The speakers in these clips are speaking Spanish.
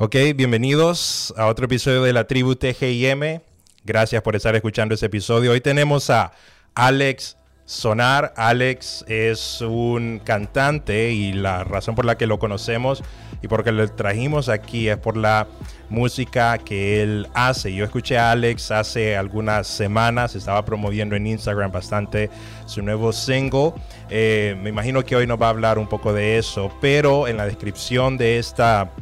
Ok, bienvenidos a otro episodio de la tribu TGIM. Gracias por estar escuchando este episodio. Hoy tenemos a Alex Sonar. Alex es un cantante y la razón por la que lo conocemos y por que lo trajimos aquí es por la música que él hace. Yo escuché a Alex hace algunas semanas, estaba promoviendo en Instagram bastante su nuevo single. Eh, me imagino que hoy nos va a hablar un poco de eso, pero en la descripción de esta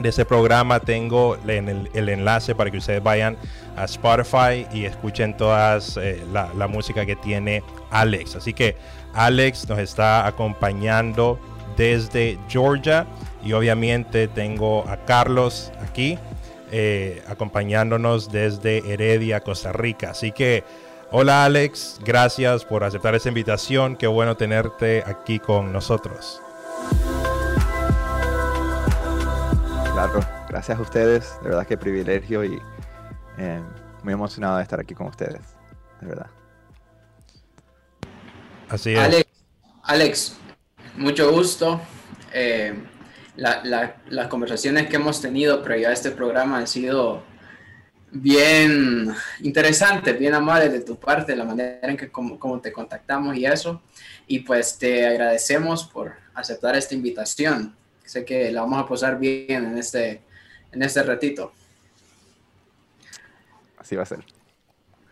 de ese programa tengo el, enlace para que ustedes vayan a Spotify y escuchen toda eh, la, música que tiene Alex. Así que Alex nos está acompañando desde Georgia y obviamente tengo a Carlos aquí eh, acompañándonos desde Heredia, Costa Rica. Así que hola Alex, gracias por aceptar esta invitación. Qué bueno tenerte aquí con nosotros. Claro, gracias a ustedes, de verdad que privilegio y eh, muy emocionado de estar aquí con ustedes, de verdad. Así es. Alex, mucho gusto. Eh, las conversaciones que hemos tenido previo a este programa han sido bien interesantes, bien amables de tu parte, la manera en que como, te contactamos y eso. Y pues te agradecemos por aceptar esta invitación. Sé que la vamos a pasar bien en este, en este ratito. Así va a ser.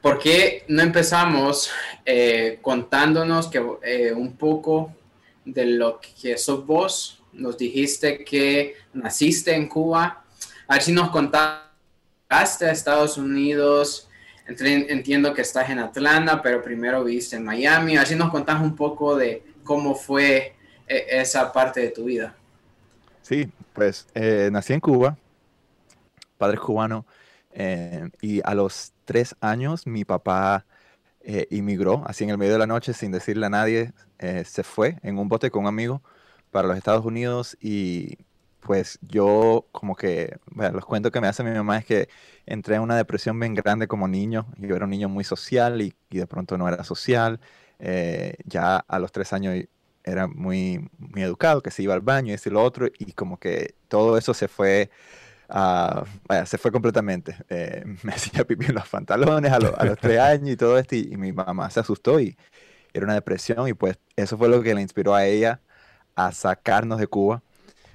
¿Por qué no empezamos eh, contándonos que, eh, un poco de lo que sos vos? Nos dijiste que naciste en Cuba. A ver si nos contaste a Estados Unidos. Entiendo que estás en Atlanta, pero primero viviste en Miami. A ver si nos contás un poco de cómo fue eh, esa parte de tu vida. Sí, pues nací en Cuba, padre cubano, y a los tres años mi papá eh, inmigró, así en el medio de la noche, sin decirle a nadie, eh, se fue en un bote con un amigo para los Estados Unidos y pues yo como que, bueno, los cuentos que me hace mi mamá es que entré en una depresión bien grande como niño, yo era un niño muy social y, de pronto no era social, eh, ya a los tres años era muy, muy educado, que se iba al baño y eso y lo otro, y como que todo eso se fue Ah, se fue completamente. Eh, me hacía pipí en los pantalones a, los tres años y todo esto, y, mi mamá se asustó y era una depresión, y pues eso fue lo que le inspiró a ella a sacarnos de Cuba,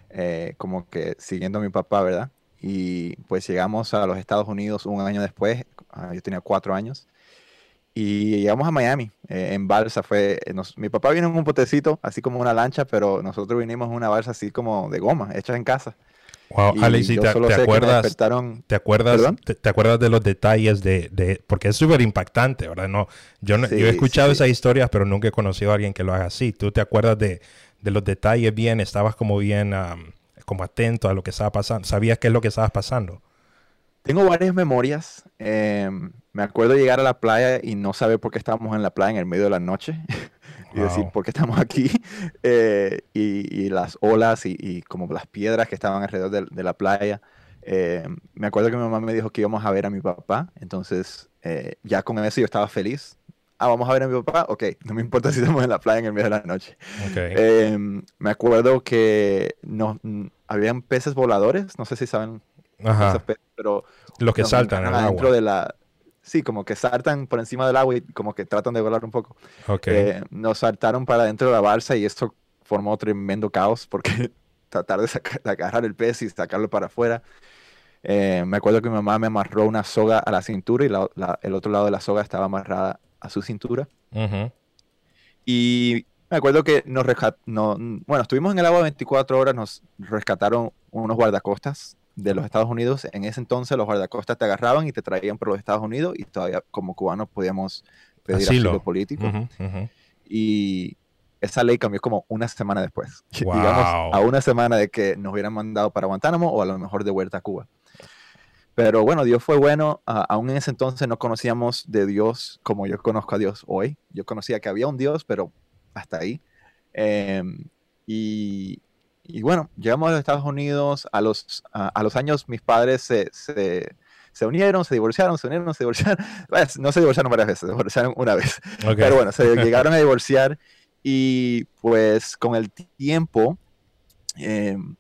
eh, como que siguiendo a mi papá, ¿verdad? Y pues llegamos a los Estados Unidos un año después, ah, yo tenía cuatro años, y llegamos a Miami, eh, en balsa. Fue, mi papá vino en un potecito, así como una lancha, pero nosotros vinimos en una balsa así como de goma, hecha en casa. Wow, Alex, te, acuerdas, te, acuerdas, te, acuerdas de los detalles de, porque es súper impactante, ¿verdad? No, yo, yo he escuchado esas historias, pero nunca he conocido a alguien que lo haga así. ¿Tú te acuerdas de, los detalles bien? ¿Estabas como bien, como atento a lo que estaba pasando? ¿Sabías qué es lo que estabas pasando? Tengo varias memorias. Em, me acuerdo llegar a la playa y no saber por qué estábamos en la playa en el medio de la noche. y decir, ¿por qué estamos aquí? Eh, y, las olas y, como las piedras que estaban alrededor de, la playa. Eh, me acuerdo que mi mamá me dijo que íbamos a ver a mi papá, entonces eh, ya con eso yo estaba feliz. Ah, vamos a ver a mi papá, ok, no me importa si estamos en la playa en el medio de la noche. me acuerdo que no, habían peces voladores, no sé si saben, pero... Los que saltan el agua. de la, sí, como que saltan por encima del agua y como que tratan de volar un poco. Eh, nos saltaron para dentro de la balsa y esto formó tremendo caos porque tratar de, agarrar el pez y sacarlo para afuera. Eh, me acuerdo que mi mamá me amarró una soga a la cintura y el otro lado de la soga estaba amarrada a su cintura. Y me acuerdo que nos no, bueno, estuvimos en el agua 24 horas, nos rescataron unos guardacostas de los Estados Unidos, en ese entonces los guardacostas te agarraban y te traían por los Estados Unidos y todavía como cubanos podíamos pedir asilo, político. Y esa ley cambió como una semana después. Digamos, a una semana de que nos hubieran mandado para Guantánamo o a lo mejor de vuelta a Cuba. Pero bueno, Dios fue bueno. aún en ese entonces no conocíamos de Dios como yo conozco a Dios hoy. Yo conocía que había un Dios, pero hasta ahí. Em, y, y bueno, llegamos a los Estados Unidos, a los, a, los años mis padres se, se, se, unieron, se divorciaron, se unieron, se divorciaron. no se divorciaron varias veces, se divorciaron una vez. Pero bueno, se llegaron a divorciar y pues con el tiempo, em,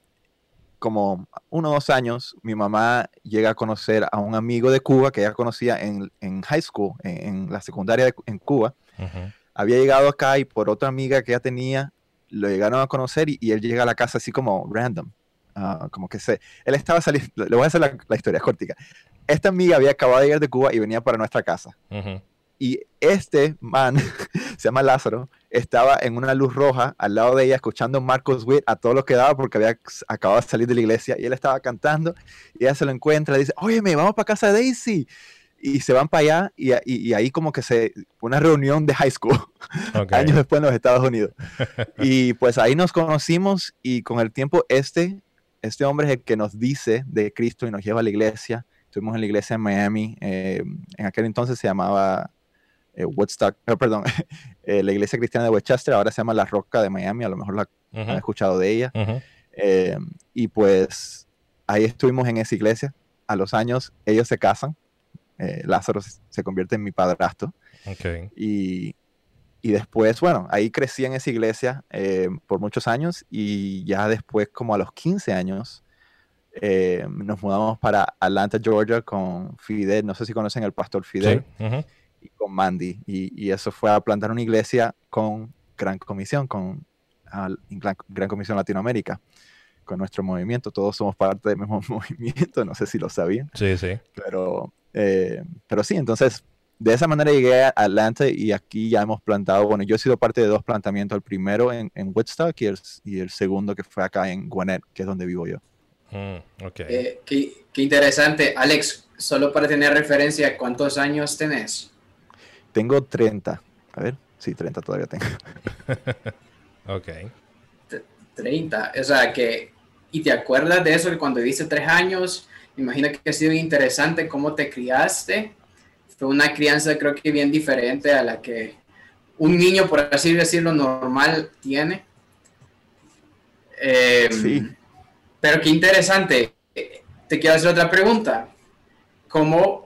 como uno o dos años, mi mamá llega a conocer a un amigo de Cuba que ella conocía en, en high school, en, la secundaria en Cuba. Había llegado acá y por otra amiga que ella tenía, lo llegaron a conocer y, él llega a la casa así como random. Ah, como que se, él estaba saliendo, le voy a hacer la, la historia cortica. Esta amiga había acabado de llegar de Cuba y venía para nuestra casa. Y este man, se llama Lázaro, estaba en una luz roja al lado de ella escuchando Marcos Witt a todo lo que daba porque había acabado de salir de la iglesia y él estaba cantando y ella se lo encuentra y dice, óyeme, vamos para casa de Daisy. Y se van para allá y, y, ahí como que se, una reunión de high school, años después en los Estados Unidos. y pues ahí nos conocimos y con el tiempo este, este hombre es el que nos dice de Cristo y nos lleva a la iglesia. Estuvimos en la iglesia en Miami, eh, en aquel entonces se llamaba eh, Woodstock, eh, perdón, eh, la iglesia cristiana de Westchester, ahora se llama La Roca de Miami, a lo mejor la han escuchado de ella. y pues ahí estuvimos en esa iglesia. A los años ellos se casan, Lázaro se convierte en mi padrastro. Okay. Y, y, después, bueno, ahí crecí en esa iglesia por muchos años y ya después, como a los 15 años, nos mudamos para Atlanta, Georgia con Fidel. No sé si conocen al pastor Fidel. Sí y con Mandy. Y, eso fue a plantar una iglesia con Gran Comisión, con Gran, Comisión Latinoamérica, con nuestro movimiento. Todos somos parte del mismo movimiento, no sé si lo sabían. Sí, sí. Pero, eh, pero sí, entonces de esa manera llegué a Atlanta y aquí ya hemos plantado, bueno, yo he sido parte de dos plantamientos, el primero en, en Woodstock y el, y el, segundo que fue acá en Gwinnett, que es donde vivo yo. Mm, okay. Eh, qué, qué, interesante. Alex, solo para tener referencia, ¿cuántos años tenés? Tengo 30. A ver, sí, 30 todavía tengo. ok. 30. O sea, que... ¿Y te acuerdas de eso que cuando viviste tres años? Imagino que ha sido interesante cómo te criaste. Fue una crianza creo que bien diferente a la que un niño, por así decirlo, normal tiene. Em, sí. Pero qué interesante. Te quiero hacer otra pregunta. ¿Cómo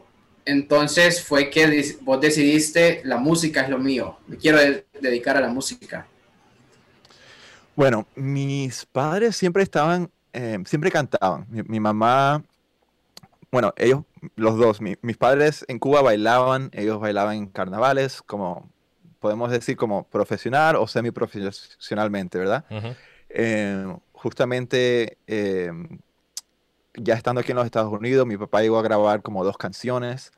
entonces fue que vos decidiste, la música es lo mío, me quiero dedicar a la música. Bueno, mis padres siempre estaban, eh, siempre cantaban. Mi, mamá, bueno, ellos, los dos, mis padres en Cuba bailaban, ellos bailaban en carnavales, como podemos decir, como profesional o semiprofesionalmente, ¿verdad? Eh, justamente eh, ya estando aquí en los Estados Unidos, mi papá llegó a grabar como dos canciones.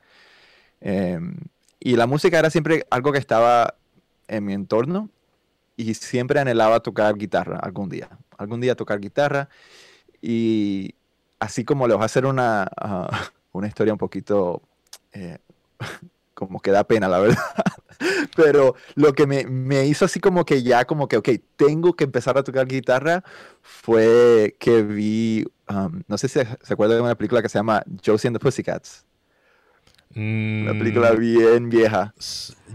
Em, y la música era siempre algo que estaba en mi entorno y siempre anhelaba tocar guitarra algún día. Algún día tocar guitarra. Y así como les voy a hacer una, ah, una historia un poquito eh, como que da pena, la verdad. Pero lo que me, me, hizo así como que ya, como que, ok, tengo que empezar a tocar guitarra, fue que vi, um, no sé si se acuerdan de una película que se llama Josie and the Pussycats. Una película mm. bien vieja.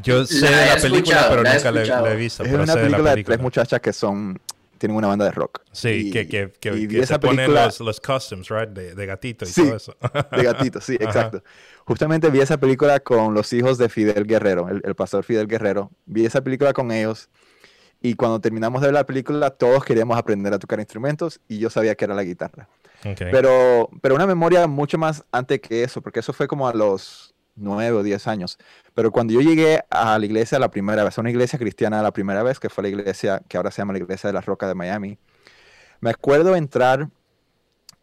Yo sé de la película, pero nunca la, he visto. Es una película, de, tres muchachas que son tienen una banda de rock. Sí, que, que, que, se ponen los, los costumes, right? De, de gatito y todo eso. de gatito, sí, exacto. Justamente vi esa película con los hijos de Fidel Guerrero, el, pastor Fidel Guerrero. Vi esa película con ellos y cuando terminamos de ver la película todos queríamos aprender a tocar instrumentos y yo sabía que era la guitarra. Pero, pero una memoria mucho más antes que eso, porque eso fue como a los nueve o diez años. Pero cuando yo llegué a la iglesia la primera vez, a una iglesia cristiana la primera vez, que fue la iglesia que ahora se llama la iglesia de la Roca de Miami, me acuerdo entrar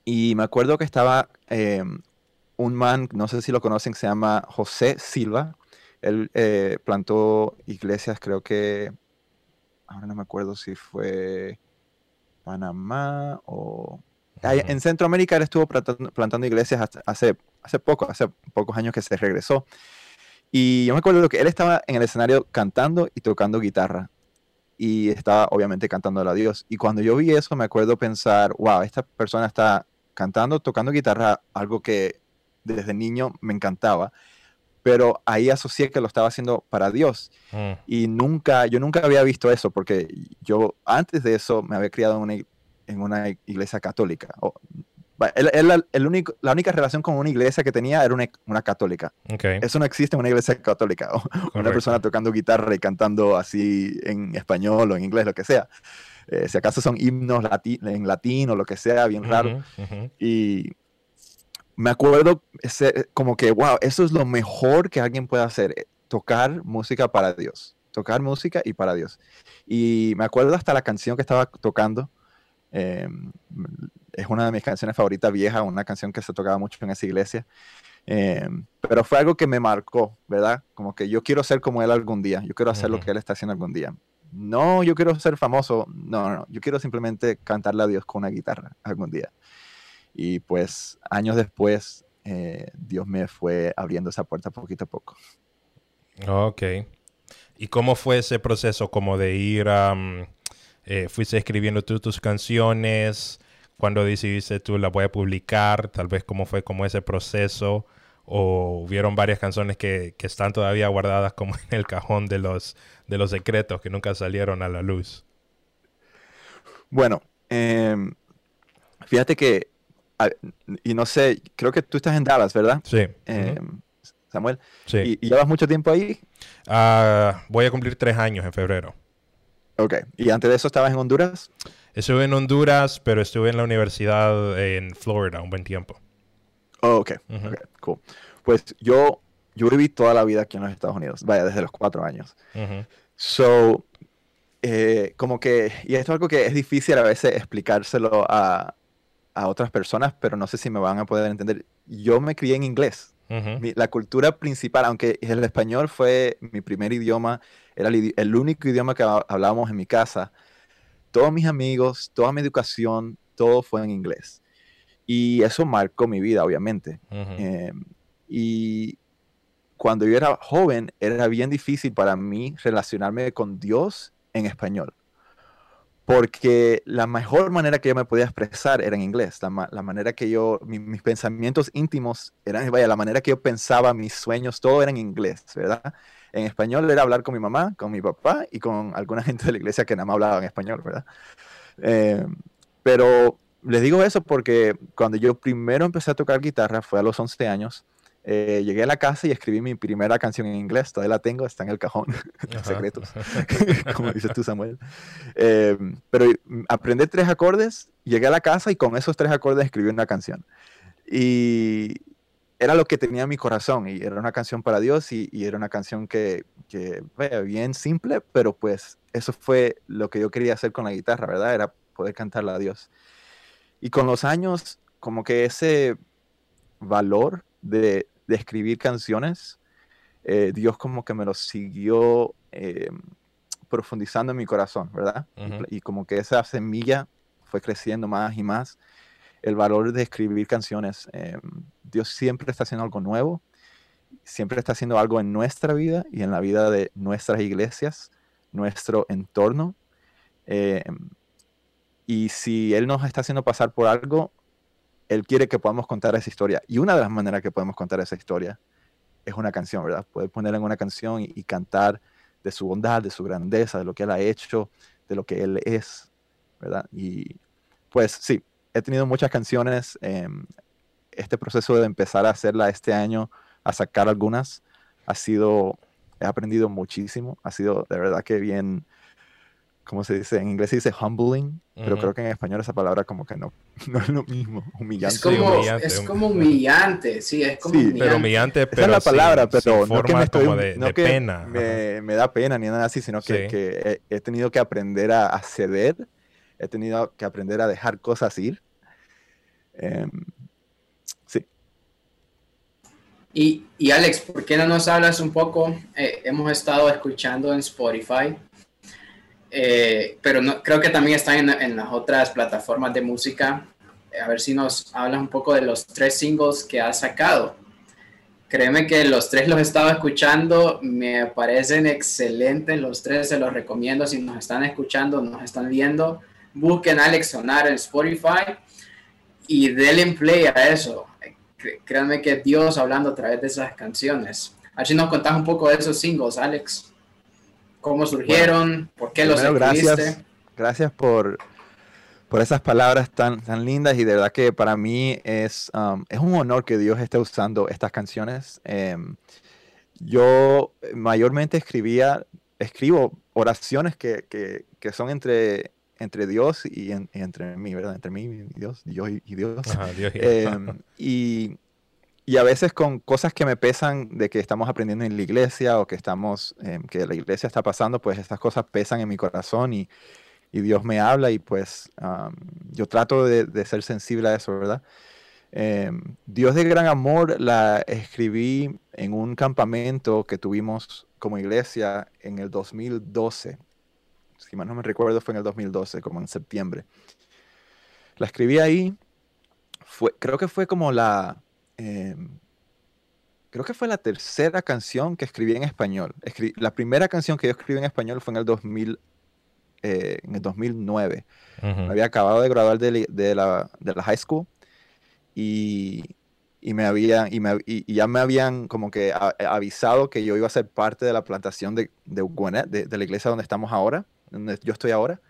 y me acuerdo que estaba em, un man, no sé si lo conocen, se llama José Silva. Él eh, plantó iglesias, creo que, ahora no me acuerdo si fue Panamá o... En Centroamérica él estuvo plantando, iglesias hace, hace poco, hace pocos años que se regresó. Y yo me acuerdo que él estaba en el escenario cantando y tocando guitarra. Y estaba obviamente cantando a Dios. Y cuando yo vi eso, me acuerdo pensar, wow, esta persona está cantando, tocando guitarra, algo que desde niño me encantaba, pero ahí asocié que lo estaba haciendo para Dios. Mm. Y nunca, yo nunca había visto eso, porque yo antes de eso me había criado en una, iglesia católica, el único, la única relación con una iglesia que tenía era una, católica. Eso no existe en una iglesia católica. una persona tocando guitarra y cantando así en español o en inglés, lo que sea. Eh, si acaso son himnos en latín o lo que sea, bien raro. Y me acuerdo ese, como que, wow, eso es lo mejor que alguien puede hacer, eh, tocar música para Dios. Tocar música y para Dios. Y me acuerdo hasta la canción que estaba tocando. Em, es una de mis canciones favoritas vieja, una canción que se tocaba mucho en esa iglesia. Em, pero fue algo que me marcó, ¿verdad? Como que yo quiero ser como él algún día, yo quiero hacer lo que él está haciendo algún día. No, yo quiero ser famoso, no, no, yo quiero simplemente cantarle a Dios con una guitarra algún día. Y pues años después, eh, Dios me fue abriendo esa puerta poquito a poco. Ok. ¿Y cómo fue ese proceso como de ir a... Eh, fuiste escribiendo tú tus canciones, cuando decidiste tú las voy a publicar, tal vez cómo fue como ese proceso, o hubieron varias canciones que, que, están todavía guardadas como en el cajón de los, de los secretos que nunca salieron a la luz. Bueno, em, fíjate que, y no sé, creo que tú estás en Dallas, ¿verdad? Sí. Em, Samuel. Sí. ¿Y, llevas mucho tiempo ahí? Ah, voy a cumplir tres años en febrero. Ok. ¿Y antes de eso estabas en Honduras? Estuve en Honduras, pero estuve en la universidad en Florida un buen tiempo. Oh, ok, cool. Pues yo, yo viví toda la vida aquí en los Estados Unidos, vaya, desde los cuatro años. So, eh, como que, y esto es algo que es difícil a veces explicárselo a, a, otras personas, pero no sé si me van a poder entender. Yo me crié en inglés. la cultura principal, aunque el español fue mi primer idioma, era el, el único idioma que hablábamos en mi casa todos mis amigos, toda mi educación, todo fue en inglés. Y eso marcó mi vida, obviamente. Em, y cuando yo era joven, era bien difícil para mí relacionarme con Dios en español. Porque la mejor manera que yo me podía expresar era en inglés. La, manera que yo, mis pensamientos íntimos eran, vaya, la manera que yo pensaba, mis sueños, todo era en inglés, ¿verdad? En español era hablar con mi mamá, con mi papá y con alguna gente de la iglesia que nada más hablaba en español, ¿verdad? Eh, pero les digo eso porque cuando yo primero empecé a tocar guitarra fue a los 11 años. Eh, llegué a la casa y escribí mi primera canción en inglés, todavía la tengo, está en el cajón, secretos, como dices tú Samuel. Eh, pero aprendí tres acordes, llegué a la casa y con esos tres acordes escribí una canción. Y, era lo que tenía en mi corazón y era una canción para Dios y, era una canción que, que bien simple, pero pues eso fue lo que yo quería hacer con la guitarra, ¿verdad? Era poder cantarla a Dios. Y con los años, como que ese valor de, de escribir canciones, eh, Dios como que me lo siguió eh, profundizando en mi corazón, ¿verdad? y, y, como que esa semilla fue creciendo más y más el valor de escribir canciones. Eh, Dios siempre está haciendo algo nuevo, siempre está haciendo algo en nuestra vida y en la vida de nuestras iglesias, nuestro entorno. Eh, y si Él nos está haciendo pasar por algo, Él quiere que podamos contar esa historia. Y una de las maneras que podemos contar esa historia es una canción, ¿verdad? Poder ponerla en una canción y, cantar de su bondad, de su grandeza, de lo que Él ha hecho, de lo que Él es, ¿verdad? Y pues sí, he tenido muchas canciones. Em, este proceso de empezar a hacerla este año, a sacar algunas, ha sido, he aprendido muchísimo. Ha sido de verdad que bien, ¿cómo se dice? En inglés se dice humbling, pero creo que en español esa palabra como que no, no es lo mismo. Humillante. Es como, humillante, es como humillante, sí, es como humillante. Pero humillante, pero Esa es la palabra, pero no que me estoy, de, no que pena. Me, me, da pena ni nada así, sino que, que he, he, tenido que aprender a, a ceder he tenido que aprender a dejar cosas ir. Em, sí. Y, y, Alex, ¿por qué no nos hablas un poco? Eh, hemos estado escuchando en Spotify, eh, pero no, creo que también están en, las otras plataformas de música. A ver si nos hablas un poco de los tres singles que has sacado. Créeme que los tres los he estado escuchando, me parecen excelentes, los tres se los recomiendo si nos están escuchando, nos están viendo busquen Alex Sonar en Spotify y denle play a eso. Créanme que Dios hablando a través de esas canciones. Así nos contás un poco de esos singles, Alex. ¿Cómo surgieron? ¿Por qué los escribiste? Gracias, gracias por, por esas palabras tan, tan lindas y de verdad que para mí es, um, es un honor que Dios esté usando estas canciones. Em, yo mayormente escribía, escribo oraciones que, que, que son entre, entre Dios y, entre mí, ¿verdad? Entre mí y Dios, Dios y, Dios. Em, y, y, a veces con cosas que me pesan de que estamos aprendiendo en la iglesia o que estamos, em, que la iglesia está pasando, pues estas cosas pesan en mi corazón y, y Dios me habla y pues yo trato de, de, ser sensible a eso, ¿verdad? Em, Dios de gran amor la escribí en un campamento que tuvimos como iglesia en el 2012 si mal no me recuerdo, fue en el 2012, como en septiembre. La escribí ahí, fue, creo que fue como la, em, creo que fue la tercera canción que escribí en español. la primera canción que yo escribí en español fue en el 2000, eh, en el 2009. Me había acabado de graduar de, de, la, de la high school y, y me había, y, me, y, ya me habían como que avisado que yo iba a ser parte de la plantación de, de, de, de la iglesia donde estamos ahora donde yo estoy ahora,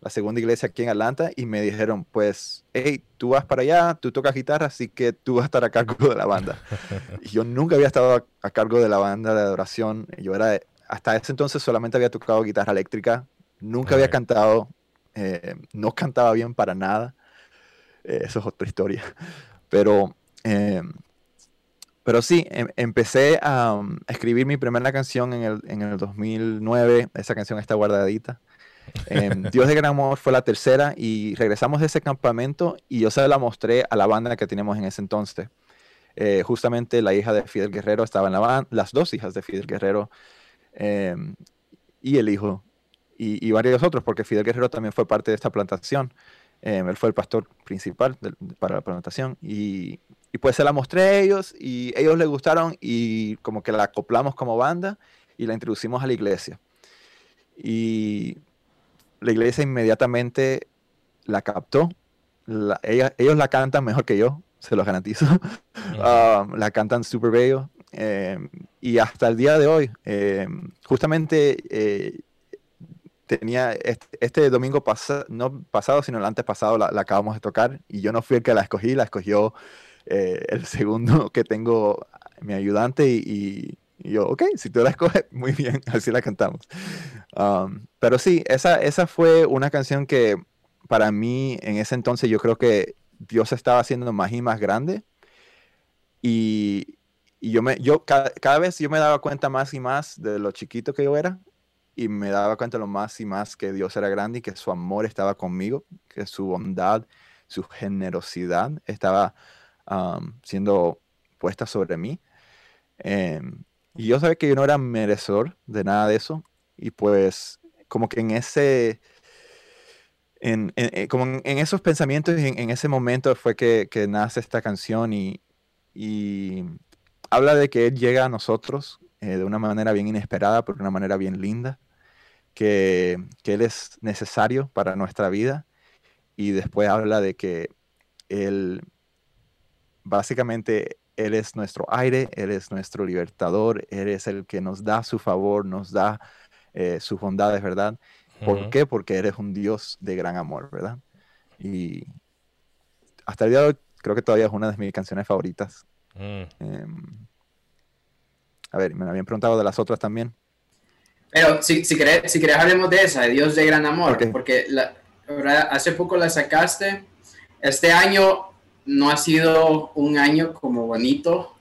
la segunda iglesia aquí en Atlanta, y me dijeron, pues, hey, tú vas para allá, tú tocas guitarra, así que tú vas a estar a cargo de la banda. y yo nunca había estado a, cargo de la banda de adoración. Yo era, hasta ese entonces solamente había tocado guitarra eléctrica, nunca había cantado, eh, no cantaba bien para nada. Eh, eso es otra historia. Pero, eh, pero sí, em, empecé a, um, escribir mi primera canción en el, en el 2009. Esa canción está guardadita. Em, Dios de Gran Amor fue la tercera y regresamos de ese campamento y yo se la mostré a la banda que teníamos en ese entonces. Eh, justamente la hija de Fidel Guerrero estaba en la banda, las dos hijas de Fidel Guerrero em, y el hijo y, y, varios otros, porque Fidel Guerrero también fue parte de esta plantación. él fue el pastor principal para la plantación y, y pues se la mostré a ellos y ellos les gustaron y como que la acoplamos como banda y la introducimos a la iglesia. Y la iglesia inmediatamente la captó. ellos la cantan mejor que yo, se los garantizo. Um, la cantan súper bello. Em, y hasta el día de hoy, em, justamente eh, tenía este, domingo pasado, no pasado, sino el antes pasado, la, la, acabamos de tocar y yo no fui el que la escogí, la escogió eh, el segundo que tengo mi ayudante y, yo, ok, si tú la escoges, muy bien, así la cantamos. Um, pero sí, esa, esa fue una canción que para mí en ese entonces yo creo que Dios estaba haciendo más y más grande. Y, y yo, me, yo cada, cada, vez yo me daba cuenta más y más de lo chiquito que yo era y me daba cuenta lo más y más que Dios era grande y que su amor estaba conmigo, que su bondad, su generosidad estaba siendo puesta sobre mí. Em, y yo sabía que yo no era merecedor de nada de eso. Y pues como que en ese... En, eh, como en, esos pensamientos, en, en, ese momento fue que, que nace esta canción y, y, habla de que Él llega a nosotros eh, de una manera bien inesperada, pero de una manera bien linda, que, que Él es necesario para nuestra vida y después habla de que Él básicamente Él es nuestro aire, Él es nuestro libertador, Él es el que nos da su favor, nos da eh, sus bondades, ¿verdad? ¿Por qué? Porque eres un Dios de gran amor, ¿verdad? Y hasta el día de hoy creo que todavía es una de mis canciones favoritas. Mm. Em, a ver, me habían preguntado de las otras también. Pero si, si, querés, si querés hablemos de esa, de Dios de gran amor, porque la, hace poco la sacaste. Este año no ha sido un año como bonito,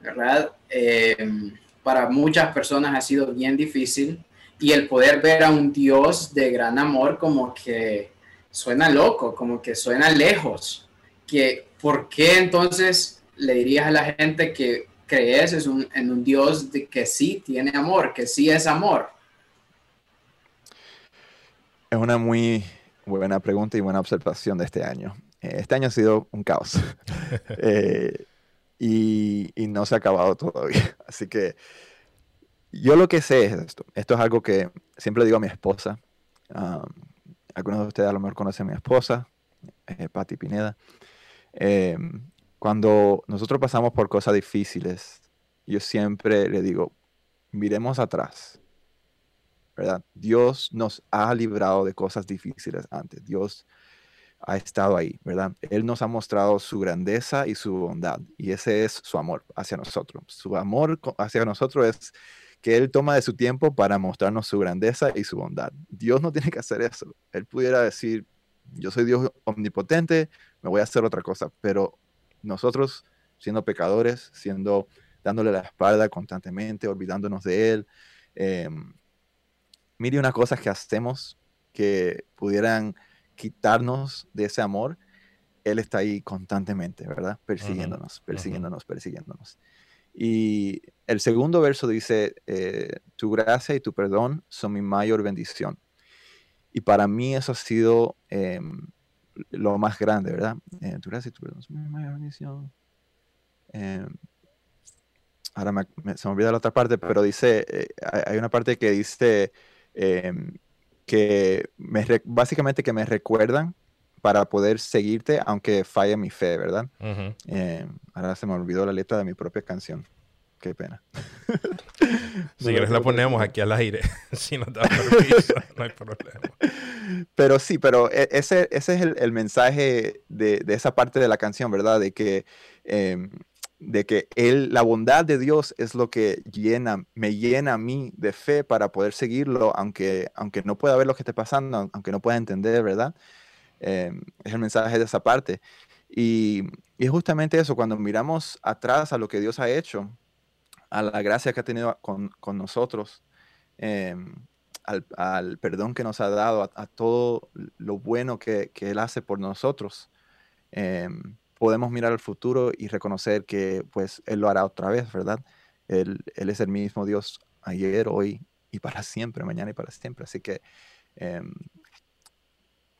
¿verdad? Eh, para muchas personas ha sido bien difícil y el poder ver a un Dios de gran amor como que suena loco, como que suena lejos. Que, ¿Por qué entonces le dirías a la gente que crees en un Dios que sí tiene amor, que sí es amor? Es una muy buena pregunta y buena observación de este año. Este año ha sido un caos eh, y, no se ha acabado todavía. Así que yo lo que sé es esto. Esto es algo que siempre digo a mi esposa. algunos de ustedes a lo mejor conocen a mi esposa, eh, Patti Pineda. Em, cuando nosotros pasamos por cosas difíciles, yo siempre le digo, miremos atrás. ¿verdad? Dios nos ha librado de cosas difíciles antes. Dios ha estado ahí, ¿verdad? Él nos ha mostrado su grandeza y su bondad, y ese es su amor hacia nosotros. Su amor hacia nosotros es que Él toma de su tiempo para mostrarnos su grandeza y su bondad. Dios no tiene que hacer eso. Él pudiera decir, yo soy Dios omnipotente, me voy a hacer otra cosa, pero nosotros, siendo pecadores, siendo dándole la espalda constantemente, olvidándonos de Él, eh, mire unas cosas que hacemos que pudieran quitarnos de ese amor, Él está ahí constantemente, ¿verdad? Persiguiéndonos, persiguiéndonos, persiguiéndonos. Y el segundo verso dice, eh, tu gracia y tu perdón son mi mayor bendición. Y para mí eso ha sido em, lo más grande, ¿verdad? Eh, tu gracia y tu perdón son mi mayor bendición. Em, ahora se me olvida la otra parte, pero dice, eh, hay una parte que dice, em, que me, básicamente que me recuerdan para poder seguirte aunque falle mi fe, ¿verdad? Eh, ahora se me olvidó la letra de mi propia canción. Qué pena. si quieres la ponemos aquí al aire, si no da permiso, no hay problema. Pero sí, pero e, ese, ese es el, mensaje de, de, esa parte de la canción, ¿verdad? De que em, de que él, la bondad de Dios es lo que llena, me llena a mí de fe para poder seguirlo, aunque, aunque no pueda ver lo que esté pasando, aunque no pueda entender, ¿verdad? Eh, es el mensaje de esa parte. Y, y, justamente eso, cuando miramos atrás a lo que Dios ha hecho, a la gracia que ha tenido con, con nosotros, eh, al, al, perdón que nos ha dado, a, todo lo bueno que, que, Él hace por nosotros. Eh, podemos mirar al futuro y reconocer que pues Él lo hará otra vez, ¿verdad? Él, él es el mismo Dios ayer, hoy y para siempre, mañana y para siempre. Así que, em,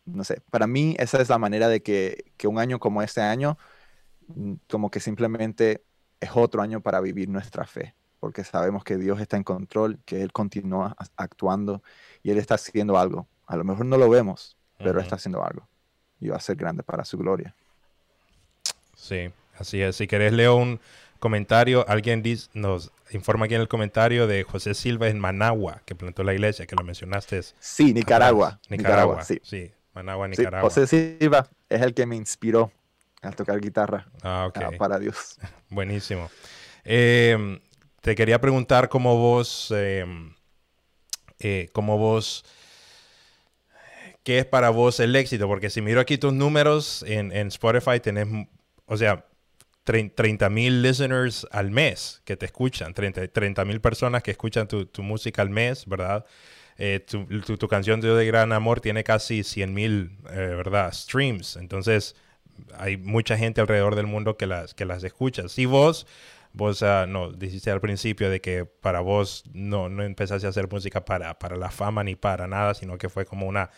no sé, para mí esa es la manera de que, que un año como este año, mm, como que simplemente es otro año para vivir nuestra fe, porque sabemos que Dios está en control, que Él continúa actuando y Él está haciendo algo. A lo mejor no lo vemos, pero está haciendo algo y va a ser grande para su gloria. Sí, así es. Si querés leo un comentario, alguien nos informa aquí en el comentario de José Silva en Managua, que plantó la iglesia, que lo mencionaste. Sí, Nicaragua. Nicaragua, sí. sí. Managua, Nicaragua. José Silva es el que me inspiró a tocar guitarra ah, ah, para Dios. Buenísimo. Em, te quería preguntar cómo vos, em, eh, cómo vos, qué es para vos el éxito, porque si miro aquí tus números en, en Spotify, tenés o sea, 30 mil listeners al mes que te escuchan, 30 mil personas que escuchan tu, música al mes, ¿verdad? Eh, tu, tu, canción de Gran Amor tiene casi 100 mil, eh, ¿verdad? Streams. Entonces, hay mucha gente alrededor del mundo que las, que las escucha. Si vos, vos uh, no, dijiste al principio de que para vos no, no empezaste a hacer música para, para la fama ni para nada, sino que fue como una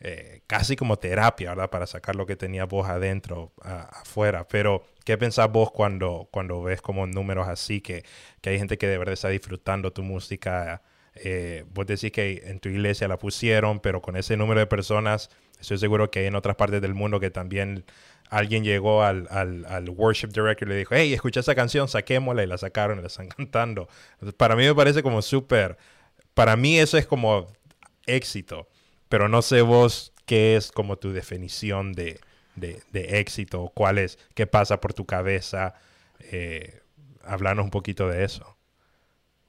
eh, casi como terapia, ¿verdad? Para sacar lo que tenía vos adentro, afuera. Pero, ¿qué pensás vos cuando, cuando ves como números así, que, que hay gente que de verdad está disfrutando tu música? Eh, vos decís que en tu iglesia la pusieron, pero con ese número de personas, estoy seguro que hay en otras partes del mundo que también alguien llegó al, al, worship director y le dijo, hey, escucha esa canción, saquémosla y la sacaron y la están cantando. para mí me parece como súper, para mí eso es como éxito. Pero no sé vos qué es como tu definición de, de, éxito, cuál es, qué pasa por tu cabeza. Eh, hablarnos un poquito de eso.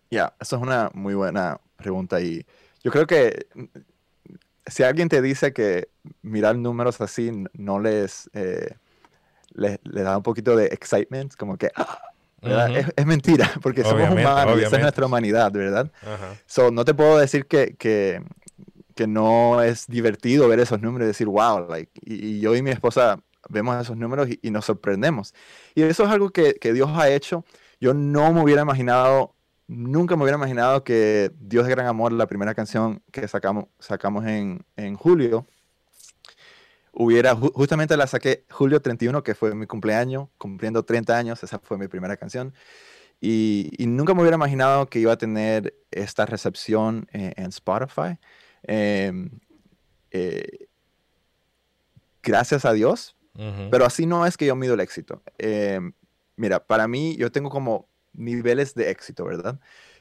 Ya, esa es una muy buena pregunta y yo creo que mm, si alguien te dice que mirar números así no les, eh, le da un poquito de excitement, como que ¡ah! es, mentira, porque somos humanos, esa es nuestra humanidad, ¿verdad? So, no te puedo decir que, que, que no es divertido ver esos números y decir, wow, like, y, yo y mi esposa vemos esos números y, nos sorprendemos. Y eso es algo que, que, Dios ha hecho. Yo no me hubiera imaginado, nunca me hubiera imaginado que Dios de Gran Amor, la primera canción que sacamos, sacamos en, en julio, hubiera, justamente la saqué julio 31, que fue mi cumpleaños, cumpliendo 30 años, esa fue mi primera canción. Y, y nunca me hubiera imaginado que iba a tener esta recepción en, en Spotify. Em, eh, gracias a Dios, pero así no es que yo mido el éxito. Em, mira, para mí yo tengo como niveles de éxito, ¿verdad?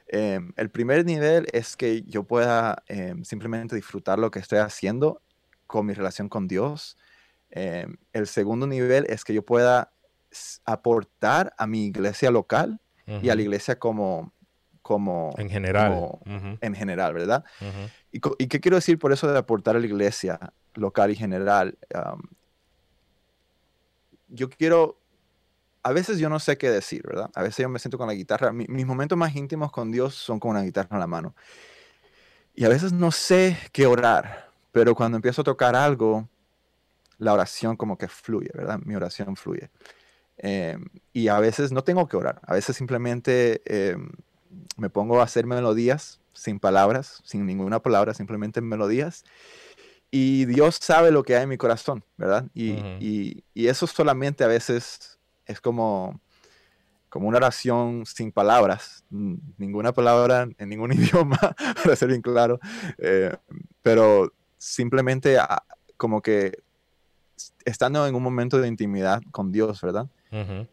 Em, el primer nivel es que yo pueda simplemente disfrutar lo que estoy haciendo con mi relación con Dios, Eh, el segundo nivel es que yo pueda aportar a mi iglesia local y a la iglesia como, como en general, en general, ¿verdad? ¿Y, qué quiero decir por eso de aportar a la iglesia local y general? yo quiero, a veces yo no sé qué decir, ¿verdad? A veces yo me siento con la guitarra, mis momentos más íntimos con Dios son con una guitarra en la mano. Y a veces no sé qué orar, pero cuando empiezo a tocar algo, la oración como que fluye, ¿verdad? Mi oración fluye. Em, y a veces no tengo que orar, a veces simplemente em, me pongo a hacer melodías sin palabras, sin ninguna palabra, simplemente melodías. Y Dios sabe lo que hay en mi corazón, ¿verdad? Y, y, eso solamente a veces es como, como una oración sin palabras, ninguna palabra en ningún idioma, para ser bien claro, eh, pero simplemente ah, como que estando en un momento de intimidad con Dios, ¿verdad?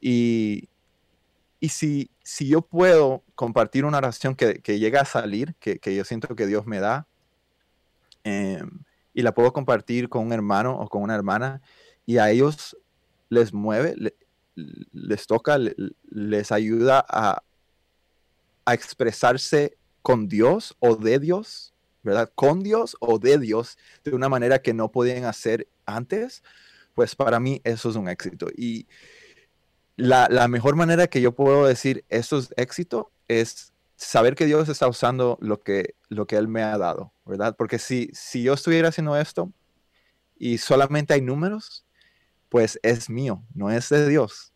Y, y si, si yo puedo compartir una oración que, que llega a salir, que, que, yo siento que Dios me da, em, y la puedo compartir con un hermano o con una hermana, y a ellos les mueve, les toca, les ayuda a, a expresarse con Dios o de Dios, ¿verdad? Con Dios o de Dios de una manera que no podían hacer antes, pues para mí eso es un éxito. Y la, mejor manera que yo puedo decir eso es éxito es saber que Dios está usando lo que, lo que Él me ha dado, ¿verdad? Porque si, si yo estuviera haciendo esto y solamente hay números, pues es mío, no es de Dios.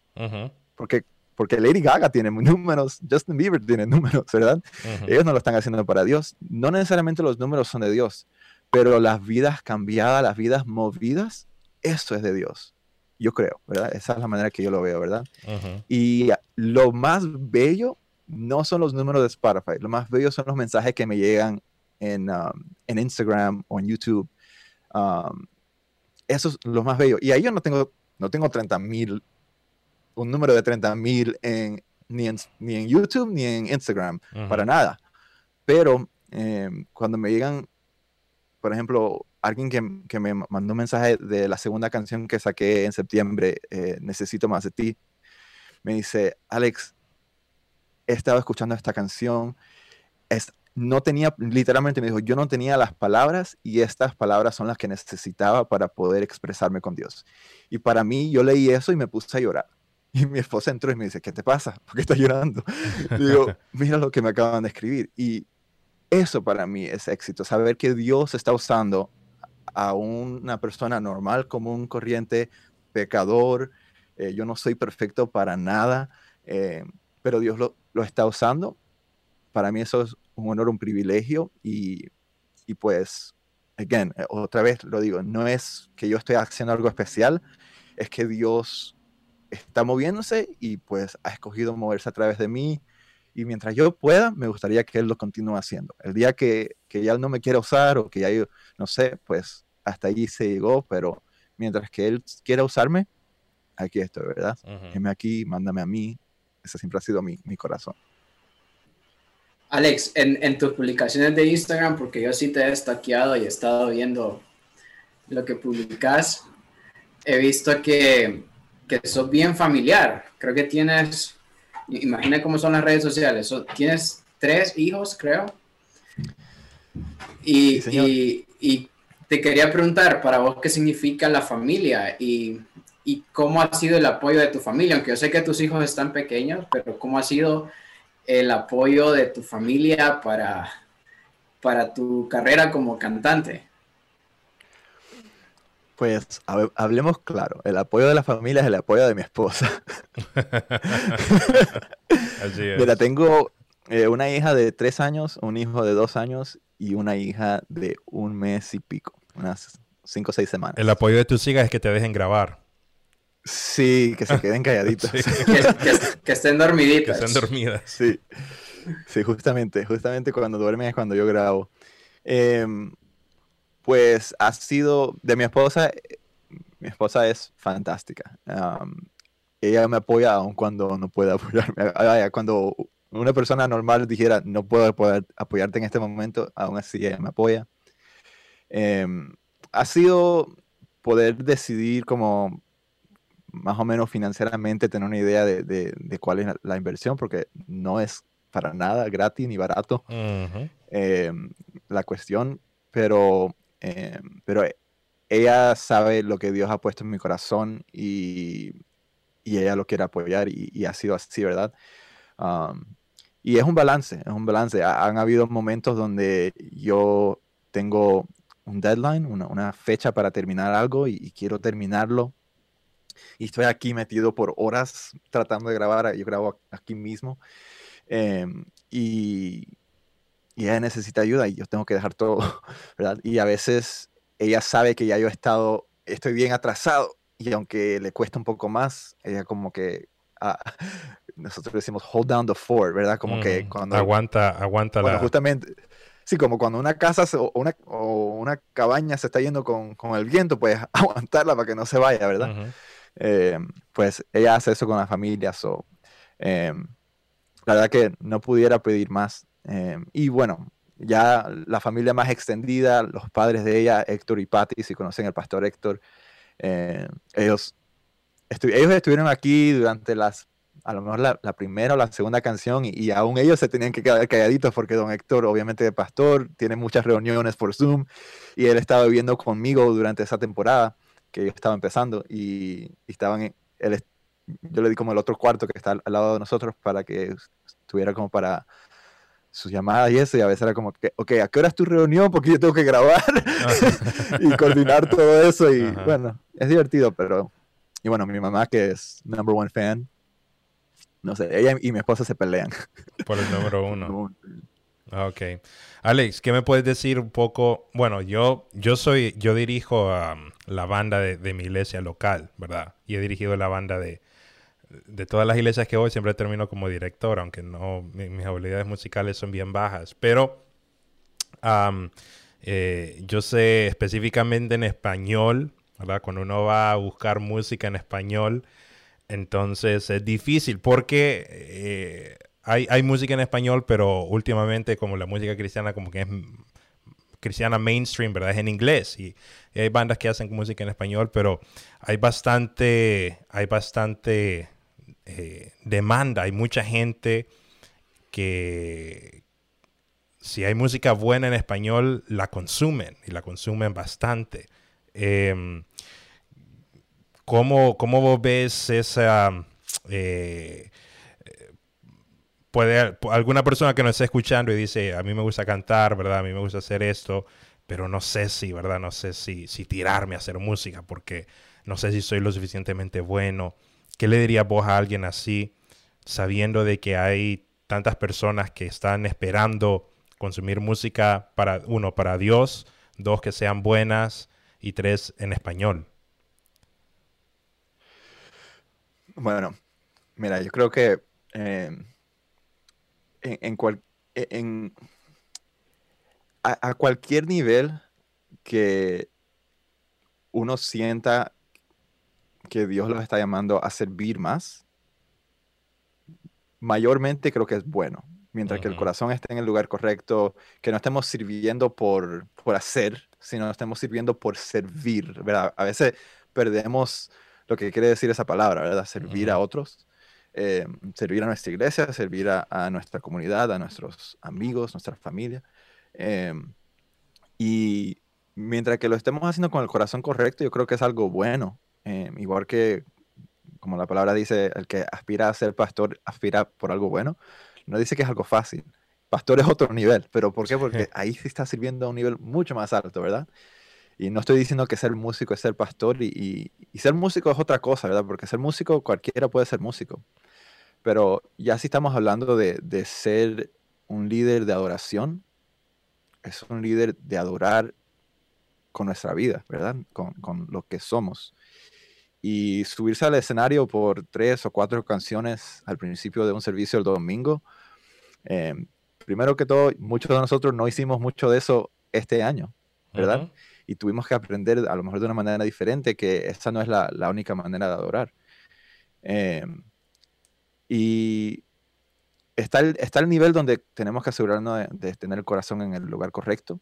porque, porque Lady Gaga tiene números, Justin Bieber tiene números, ¿verdad? Ellos no lo están haciendo para Dios. No necesariamente los números son de Dios, pero las vidas cambiadas, las vidas movidas, eso es de Dios yo creo, ¿verdad? Esa es la manera que yo lo veo, ¿verdad? Y lo más bello no son los números de Spotify, lo más bello son los mensajes que me llegan en, um, en Instagram o en YouTube. Um, eso es lo más bello. Y ahí yo no tengo, no tengo 30 mil, un número de 30 mil ni, en, ni en YouTube ni en Instagram, para nada. Pero em, cuando me llegan, por ejemplo, alguien que, me mandó un mensaje de la segunda canción que saqué en septiembre, eh, Necesito más de ti, me dice, Alex, he estado escuchando esta canción, es, no tenía, literalmente me dijo, yo no tenía las palabras y estas palabras son las que necesitaba para poder expresarme con Dios. Y para mí, yo leí eso y me puse a llorar. Y mi esposa entró y me dice, ¿qué te pasa? ¿Por qué estás llorando? digo, mira lo que me acaban de escribir. Y eso para mí es éxito, saber que Dios está usando a una persona normal, común, corriente, pecador. Eh, yo no soy perfecto para nada, eh, pero Dios lo, lo, está usando. Para mí eso es un honor, un privilegio y, y pues, again, eh, otra vez lo digo, no es que yo estoy haciendo algo especial, es que Dios está moviéndose y pues ha escogido moverse a través de mí y mientras yo pueda, me gustaría que Él lo continúe haciendo. El día que, que ya Él no me quiera usar o que ya yo, no sé, pues hasta allí se llegó, pero mientras que Él quiera usarme, aquí estoy, ¿verdad? Uh aquí, mándame a mí. Ese siempre ha sido mi, mi corazón. Alex, en, en, tus publicaciones de Instagram, porque yo sí te he estaqueado y he estado viendo lo que publicas, he visto que, que sos bien familiar. Creo que tienes imagina cómo son las redes sociales. tienes tres hijos, creo. Y, y, te quería preguntar, para vos, ¿qué significa la familia? Y, y, cómo ha sido el apoyo de tu familia? Aunque yo sé que tus hijos están pequeños, pero ¿cómo ha sido el apoyo de tu familia para, para tu carrera como cantante? Pues hablemos claro, el apoyo de la familia es el apoyo de mi esposa. Así es. Mira, tengo eh, una hija de tres años, un hijo de dos años y una hija de un mes y pico, unas cinco o seis semanas. El apoyo de tus hijas es que te dejen grabar. Sí, que se queden calladitos. que, estén dormiditas. Que estén dormidas. Sí, sí, justamente, justamente cuando duermen es cuando yo grabo. Eh, pues ha sido de mi esposa, mi esposa es fantástica. ella me apoya aun cuando no puede apoyarme. Cuando una persona normal dijera, no puedo poder apoyarte en este momento, aún así ella me apoya. Em, ha sido poder decidir como más o menos financieramente tener una idea de, de, cuál es la, inversión, porque no es para nada gratis ni barato em, la cuestión, pero, em, pero ella sabe lo que Dios ha puesto en mi corazón y, y ella lo quiere apoyar y, ha sido así, ¿verdad? y es un balance, es un balance. han habido momentos donde yo tengo un deadline, una, una fecha para terminar algo y, quiero terminarlo. Y estoy aquí metido por horas tratando de grabar, yo grabo aquí mismo. Em, y, y ella necesita ayuda y yo tengo que dejar todo, ¿verdad? Y a veces ella sabe que ya yo he estado, estoy bien atrasado y aunque le cuesta un poco más, ella como que, ah, nosotros decimos hold down the fort, ¿verdad? Como que cuando... Aguanta, aguanta la... Justamente, sí, como cuando una casa o, una, o una cabaña se está yendo con, con, el viento, pues aguantarla para que no se vaya, ¿verdad? Eh, pues ella hace eso con la familia, so, eh, la verdad que no pudiera pedir más. Eh, y bueno, ya la familia más extendida, los padres de ella, Héctor y Patty, si conocen al pastor Héctor, ellos, ellos estuvieron aquí durante las a lo mejor la, primera o la segunda canción y, aún ellos se tenían que quedar calladitos porque don Héctor, obviamente de pastor, tiene muchas reuniones por Zoom y él estaba viviendo conmigo durante esa temporada que yo estaba empezando y, estaban, él, yo le di como el otro cuarto que está al, lado de nosotros para que estuviera como para sus llamadas y eso, y a veces era como que, ok, ¿a qué hora es tu reunión? Porque yo tengo que grabar y coordinar todo eso y bueno, es divertido, pero... Y bueno, mi mamá que es number one fan, no sé, ella y mi esposa se pelean. Por el número uno. Ah, ok. Alex, ¿qué me puedes decir un poco? Bueno, yo, yo soy, yo dirijo la banda de, mi iglesia local, ¿verdad? Y he dirigido la banda de, de todas las iglesias que voy, siempre termino como director, aunque no, mis habilidades musicales son bien bajas. Pero eh, yo sé específicamente en español, ¿verdad? Cuando uno va a buscar música en español, entonces es difícil porque eh, hay, hay, música en español, pero últimamente como la música cristiana como que es cristiana mainstream, ¿verdad? Es en inglés y, hay bandas que hacen música en español, pero hay bastante, hay bastante eh, demanda, hay mucha gente que si hay música buena en español, la consumen y la consumen bastante. Em, ¿Cómo, cómo ves esa... Eh, puede alguna persona que nos esté escuchando y dice, a mí me gusta cantar, ¿verdad? A mí me gusta hacer esto, pero no sé si, ¿verdad? No sé si, si tirarme a hacer música porque no sé si soy lo suficientemente bueno. ¿Qué le dirías vos a alguien así, sabiendo de que hay tantas personas que están esperando consumir música para, uno, para Dios, dos, que sean buenas y tres, en español? Bueno, mira, yo creo que em, en, e, a, cualquier nivel que uno sienta que Dios los está llamando a servir más, mayormente creo que es bueno. Mientras que el corazón esté en el lugar correcto, que no estemos sirviendo por, por hacer, sino estemos sirviendo por servir, ¿verdad? A veces perdemos lo que quiere decir esa palabra, ¿verdad? Servir a otros, eh, servir a nuestra iglesia, servir a, nuestra comunidad, a nuestros amigos, nuestra familia. Em, y mientras que lo estemos haciendo con el corazón correcto, yo creo que es algo bueno. Em, igual que, como la palabra dice, el que aspira a ser pastor aspira por algo bueno. No dice que es algo fácil. Pastor es otro nivel, pero ¿por qué? Porque ahí sí está sirviendo a un nivel mucho más alto, ¿verdad? Y no estoy diciendo que ser músico es ser pastor y, ser músico es otra cosa, ¿verdad? Porque ser músico, cualquiera puede ser músico. Pero ya si estamos hablando de, ser un líder de adoración, es un líder de adorar con nuestra vida, ¿verdad? Con, lo que somos. Y subirse al escenario por tres o cuatro canciones al principio de un servicio el domingo. Eh, primero que todo, muchos de nosotros no hicimos mucho de eso este año, ¿verdad? y tuvimos que aprender a lo mejor de una manera diferente que esa no es la, la única manera de adorar. Em, y está el, está el nivel donde tenemos que asegurarnos de, tener el corazón en el lugar correcto,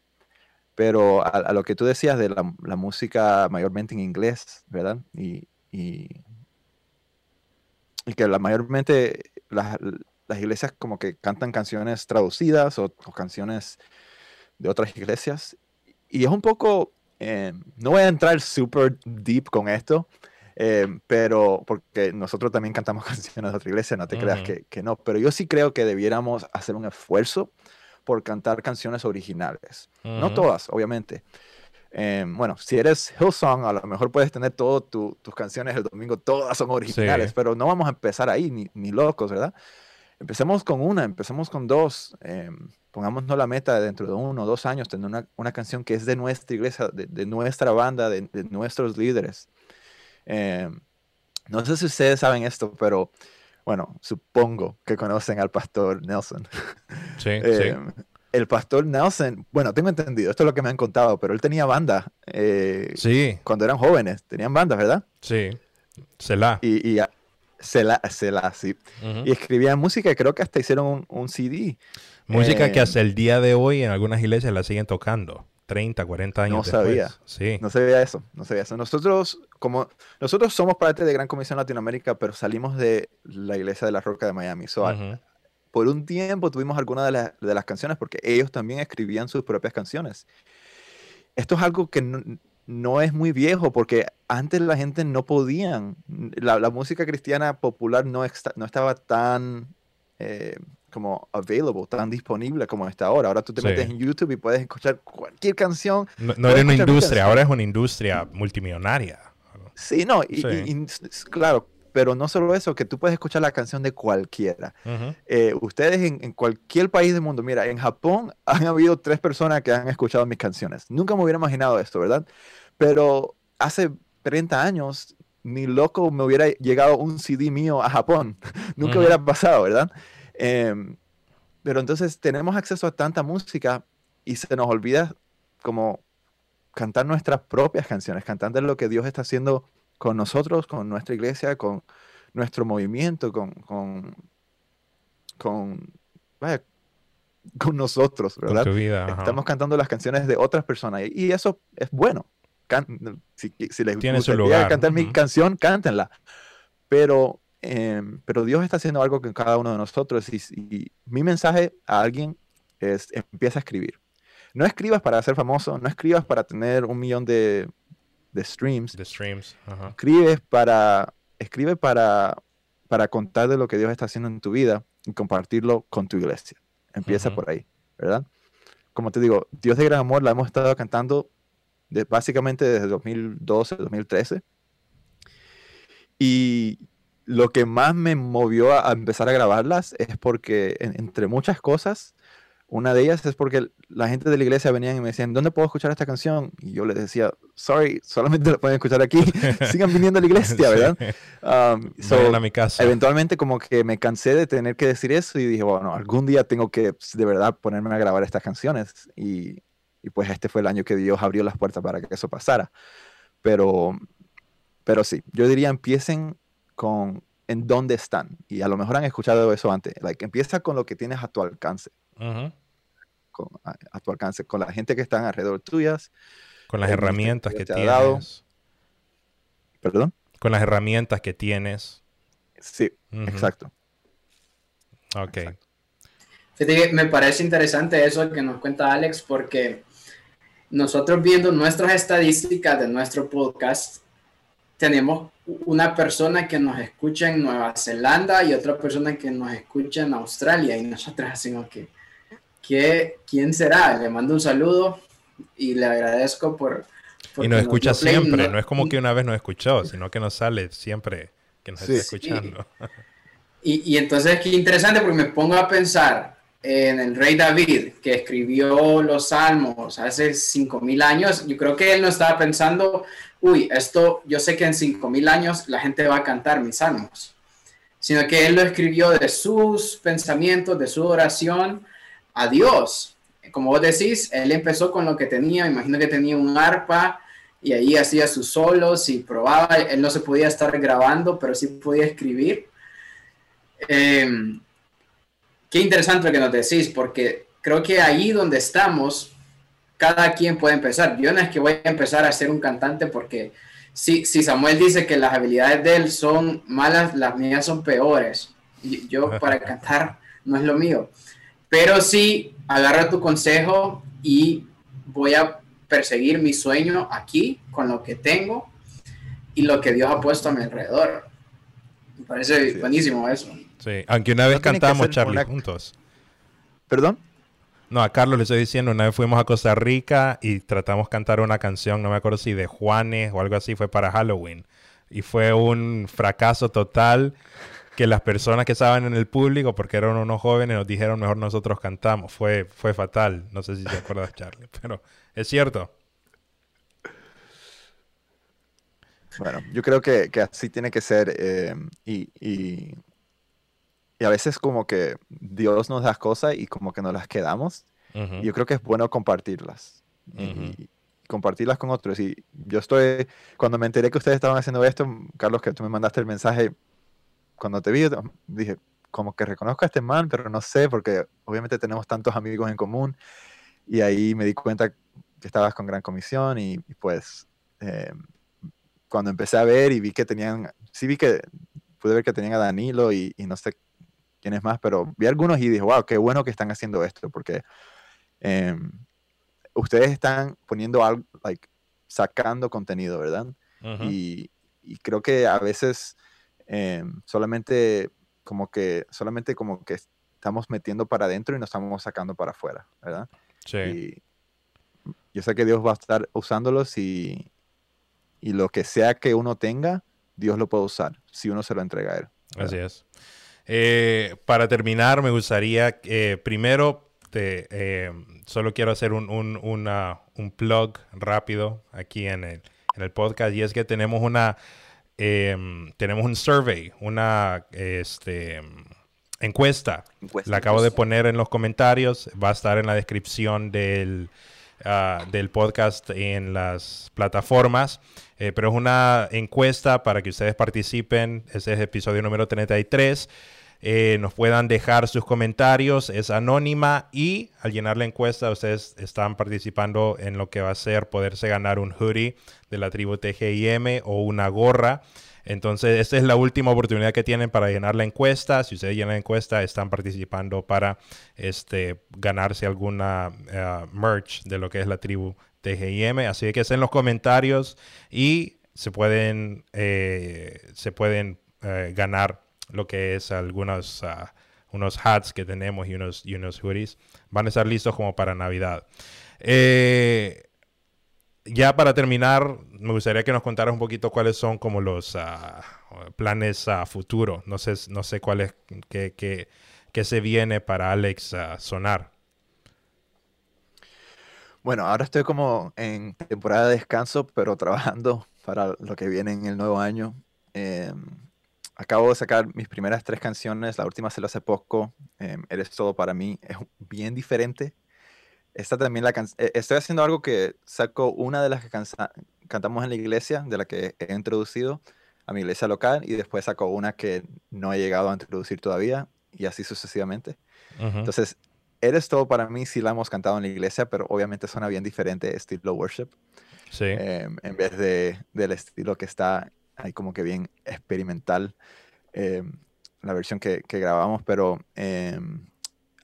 Pero a, lo que tú decías de la, música mayormente en inglés, ¿verdad? Y, y, que la mayormente las, las, iglesias como que cantan canciones traducidas o, canciones de otras iglesias. Y es un poco, eh, no voy a entrar súper deep con esto, eh, pero porque nosotros también cantamos canciones de otra iglesia, no te creas que, que, no, pero yo sí creo que debiéramos hacer un esfuerzo por cantar canciones originales. No todas, obviamente. Eh, bueno, si eres Hillsong, a lo mejor puedes tener todas tus canciones el domingo, todas son originales, pero no vamos a empezar ahí, ni, ni, locos, ¿verdad? Empecemos con una, empecemos con dos. Eh, pongámonos la meta dentro de uno o dos años, tener una, una, canción que es de nuestra iglesia, de, de nuestra banda, de, de, nuestros líderes. Eh, no sé si ustedes saben esto, pero bueno, supongo que conocen al pastor Nelson. Sí, eh, El pastor Nelson, bueno, tengo entendido, esto es lo que me han contado, pero él tenía banda. Eh, sí. Cuando eran jóvenes, tenían bandas, ¿verdad? Sí. Selah. Y, y Selah, sí. Y escribían música creo que hasta hicieron un, CD. Música que hasta el día de hoy en algunas iglesias la siguen tocando. 30, 40 años no sabía. Sí. No sabía eso, no sabía eso. Nosotros, como, nosotros somos parte de Gran Comisión Latinoamérica, pero salimos de la iglesia de la Roca de Miami. Por un tiempo tuvimos algunas de, de, las canciones porque ellos también escribían sus propias canciones. Esto es algo que no, es muy viejo porque antes la gente no podían, la, la música cristiana popular no, no estaba tan... Eh, como available, tan disponible como está ahora. Ahora tú te metes en YouTube y puedes escuchar cualquier canción. No, era una industria, ahora es una industria multimillonaria. Sí, no, y, claro, pero no solo eso, que tú puedes escuchar la canción de cualquiera. Eh, ustedes en, cualquier país del mundo, mira, en Japón han habido tres personas que han escuchado mis canciones. Nunca me hubiera imaginado esto, ¿verdad? Pero hace 30 años, ni loco me hubiera llegado un CD mío a Japón. Nunca hubiera pasado, ¿verdad? Em, pero entonces tenemos acceso a tanta música y se nos olvida como cantar nuestras propias canciones, cantar de lo que Dios está haciendo con nosotros, con nuestra iglesia, con nuestro movimiento, con, con, con, con nosotros, ¿verdad? Estamos cantando las canciones de otras personas y, eso es bueno. si, si, les gustaría cantar mi canción, cántenla. Pero Em, pero Dios está haciendo algo con cada uno de nosotros y, mi mensaje a alguien es empieza a escribir. No escribas para ser famoso, no escribas para tener un millón de, de streams. De streams. Escribes para, escribe para, para contar de lo que Dios está haciendo en tu vida y compartirlo con tu iglesia. Empieza por ahí, ¿verdad? Como te digo, Dios de gran amor la hemos estado cantando de, básicamente desde 2012, 2013. Y lo que más me movió a, empezar a grabarlas es porque, entre muchas cosas, una de ellas es porque la gente de la iglesia venían y me decían, ¿dónde puedo escuchar esta canción? Y yo les decía, sorry, solamente la pueden escuchar aquí, sigan viniendo a la iglesia, ¿verdad? Um, so, a mi casa. Eventualmente como que me cansé de tener que decir eso y dije, bueno, algún día tengo que pues, de verdad ponerme a grabar estas canciones. Y, y pues este fue el año que Dios abrió las puertas para que eso pasara. Pero, pero sí, yo diría empiecen con en dónde están. Y a lo mejor han escuchado eso antes. Like, empieza con lo que tienes a tu alcance. Con, a, tu alcance, con la gente que está alrededor tuyas. Con las herramientas que, tienes. ¿Perdón? Con las herramientas que tienes. Sí, exacto. Ok. me parece interesante eso que nos cuenta Alex porque nosotros viendo nuestras estadísticas de nuestro podcast, tenemos una persona que nos escucha en Nueva Zelanda y otra persona que nos escucha en Australia y nosotros decimos que, que ¿quién será? Le mando un saludo y le agradezco por... y nos escucha siempre, no, es como que una vez nos escuchó, sino que nos sale siempre que nos está escuchando. Y, y entonces qué interesante porque me pongo a pensar, en el rey David, que escribió los salmos hace 5.000 años, yo creo que él no estaba pensando, uy, esto, yo sé que en 5.000 años la gente va a cantar mis salmos, sino que él lo escribió de sus pensamientos, de su oración a Dios. Como vos decís, él empezó con lo que tenía, imagino que tenía un arpa y ahí hacía sus solos y probaba, él no se podía estar grabando, pero sí podía escribir. Eh, qué interesante lo que nos decís, porque creo que ahí donde estamos cada quien puede empezar. Yo no es que voy a empezar a ser un cantante porque si, si Samuel dice que las habilidades de él son malas, las mías son peores. Yo para cantar no es lo mío. Pero sí, agarra tu consejo y voy a perseguir mi sueño aquí con lo que tengo y lo que Dios ha puesto a mi alrededor. Me parece buenísimo eso. Sí, aunque una vez cantamos, Charlie, juntos. ¿Perdón? No, a Carlos le estoy diciendo, una vez fuimos a Costa Rica y tratamos de cantar una canción, no me acuerdo si de Juanes o algo así, fue para Halloween. Y fue un fracaso total que las personas que estaban en el público, porque eran unos jóvenes, nos dijeron mejor nosotros cantamos. Fue, fue fatal. No sé si te acuerdas, Charlie, pero es cierto. Bueno, yo creo que, así tiene que ser eh, y y a veces como que Dios nos da cosas y como que nos las quedamos. y yo creo que es bueno compartirlas. y, compartirlas con otros. Y yo estoy, cuando me enteré que ustedes estaban haciendo esto, Carlos, que tú me mandaste el mensaje, cuando te vi, dije, como que reconozco a este man, pero no sé, porque obviamente tenemos tantos amigos en común. Y ahí me di cuenta que estabas con Gran Comisión y, pues eh, cuando empecé a ver y vi que tenían, sí vi que, pude ver que tenían a Danilo y, y no sé quién es más, pero vi algunos y dije, wow, qué bueno que están haciendo esto, porque em, ustedes están poniendo algo, like, sacando contenido, ¿verdad? y, creo que a veces em, solamente como que, solamente como que estamos metiendo para adentro y nos estamos sacando para afuera, ¿verdad? Sí. Y yo sé que Dios va a estar usándolos y, y lo que sea que uno tenga, Dios lo puede usar si uno se lo entrega a Él. Así es. Eh, para terminar, me gustaría, eh, primero, eh, solo quiero hacer un, un, plug rápido aquí en el, en el, podcast y es que tenemos una, em, tenemos un survey, una este, encuesta. La acabo de poner en los comentarios, va a estar en la descripción del, ah, del podcast en las plataformas. pero es una encuesta para que ustedes participen. Ese es el episodio número 33. Eh, nos puedan dejar sus comentarios. Es anónima y al llenar la encuesta ustedes están participando en lo que va a ser poderse ganar un hoodie de la tribu TGIM o una gorra. Entonces, esta es la última oportunidad que tienen para llenar la encuesta. Si ustedes llenan la encuesta, están participando para este, ganarse alguna eh, merch de lo que es la tribu TGIM. Así que es en los comentarios y se pueden, eh, se pueden ganar lo que es algunos ah, unos hats que tenemos y unos, y unos hoodies. Van a estar listos como para Navidad. Eh, ya para terminar, me gustaría que nos contaras un poquito cuáles son como los ah, planes a futuro. No sé, no sé cuál es, qué, se viene para Alex a Sonar. Bueno, ahora estoy como en temporada de descanso, pero trabajando para lo que viene en el nuevo año. Em, acabo de sacar mis primeras tres canciones, la última se lo hace poco, em, Eres todo para mí, es bien diferente. Esta también la e, estoy haciendo algo que saco una de las que cantamos en la iglesia, de la que he introducido a mi iglesia local, y después saco una que no he llegado a introducir todavía, y así sucesivamente. Entonces, Eres todo para mí, sí la hemos cantado en la iglesia, pero obviamente suena bien diferente, estilo worship. Sí. Em, en vez de, del estilo que está ahí como que bien experimental eh, la versión que, grabamos, pero em,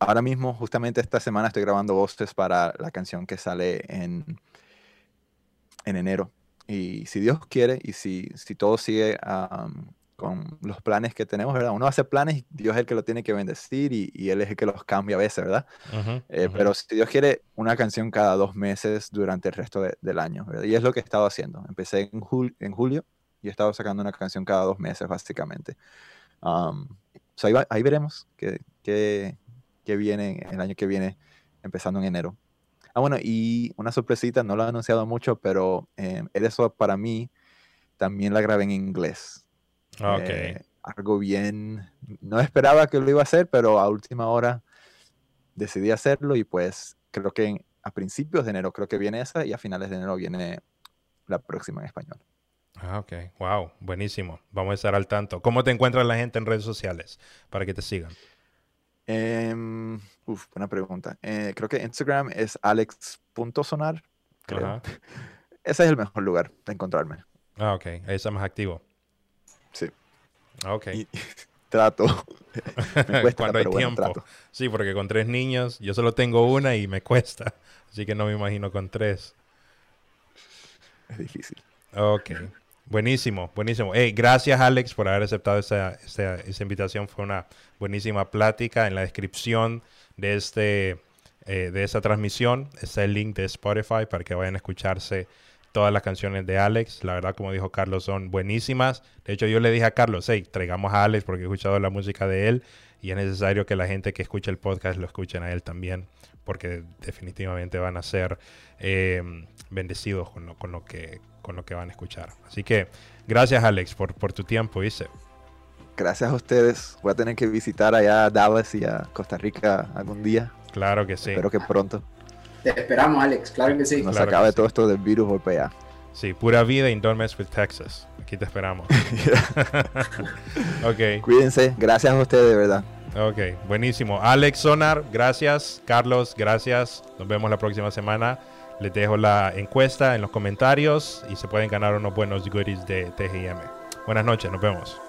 ahora mismo, justamente esta semana, estoy grabando voces para la canción que sale en, en enero. Y si Dios quiere y si, si todo sigue con los planes que tenemos, ¿verdad? Uno hace planes y Dios es el que lo tiene que bendecir y, Él es el que los cambia a veces, ¿verdad? Eh, pero si Dios quiere una canción cada dos meses durante el resto del año, ¿verdad? Y es lo que he estado haciendo. Empecé en, en julio y he estado sacando una canción cada dos meses, básicamente. Um, ahí, veremos qué, qué, viene el año que viene, empezando en enero. Ah, bueno, y una sorpresita, no lo he anunciado mucho, pero eh, eso para mí también la grabé en inglés. Ah, eh, algo bien, no esperaba que lo iba a hacer, pero a última hora decidí hacerlo y pues creo que a principios de enero creo que viene esa y a finales de enero viene la próxima en español. Ah, ok. Wow, buenísimo. Vamos a estar al tanto. ¿Cómo te encuentra la gente en redes sociales para que te sigan? Em, uf, buena pregunta. Eh, creo que Instagram es alex.sonar, creo. Ajá. Ese es el mejor lugar de encontrarme. Ah, ok. Ahí está más activo. Sí. Ah, Ok. Y trato. Me cuesta, Cuando hay pero bueno, tiempo. trato. Sí, porque con tres niños, yo solo tengo una y me cuesta. Así que no me imagino con tres. Es difícil. Ok. Buenísimo, buenísimo. Hey, gracias Alex por haber aceptado esa, esa- invitación. Fue una buenísima plática. En la descripción de, este, eh, de esta transmisión está el link de Spotify para que vayan a escucharse todas las canciones de Alex. La verdad, como dijo Carlos, son buenísimas. De hecho, yo le dije a Carlos, hey, traigamos a Alex porque he escuchado la música de él y es necesario que la gente que escuche el podcast lo escuchen a él también porque definitivamente van a ser eh, bendecidos con lo, con, lo que, con lo que van a escuchar. Así que gracias Alex por, por tu tiempo, ¿viste? Gracias a ustedes. Voy a tener que visitar allá a Dallas y a Costa Rica algún día. Claro que sí. Espero que pronto Te esperamos, Alex, claro que sí. nos Claro acabe sí. todo esto del virus por allá. Sí, pura vida y don't mess with Texas. Aquí te esperamos. ok, Cuídense. Gracias a ustedes, de verdad. ok, buenísimo. Alex Sonar, gracias. Carlos, gracias. Nos vemos la próxima semana. Les dejo la encuesta en los comentarios y se pueden ganar unos buenos goodies de TGM. Buenas noches, nos vemos.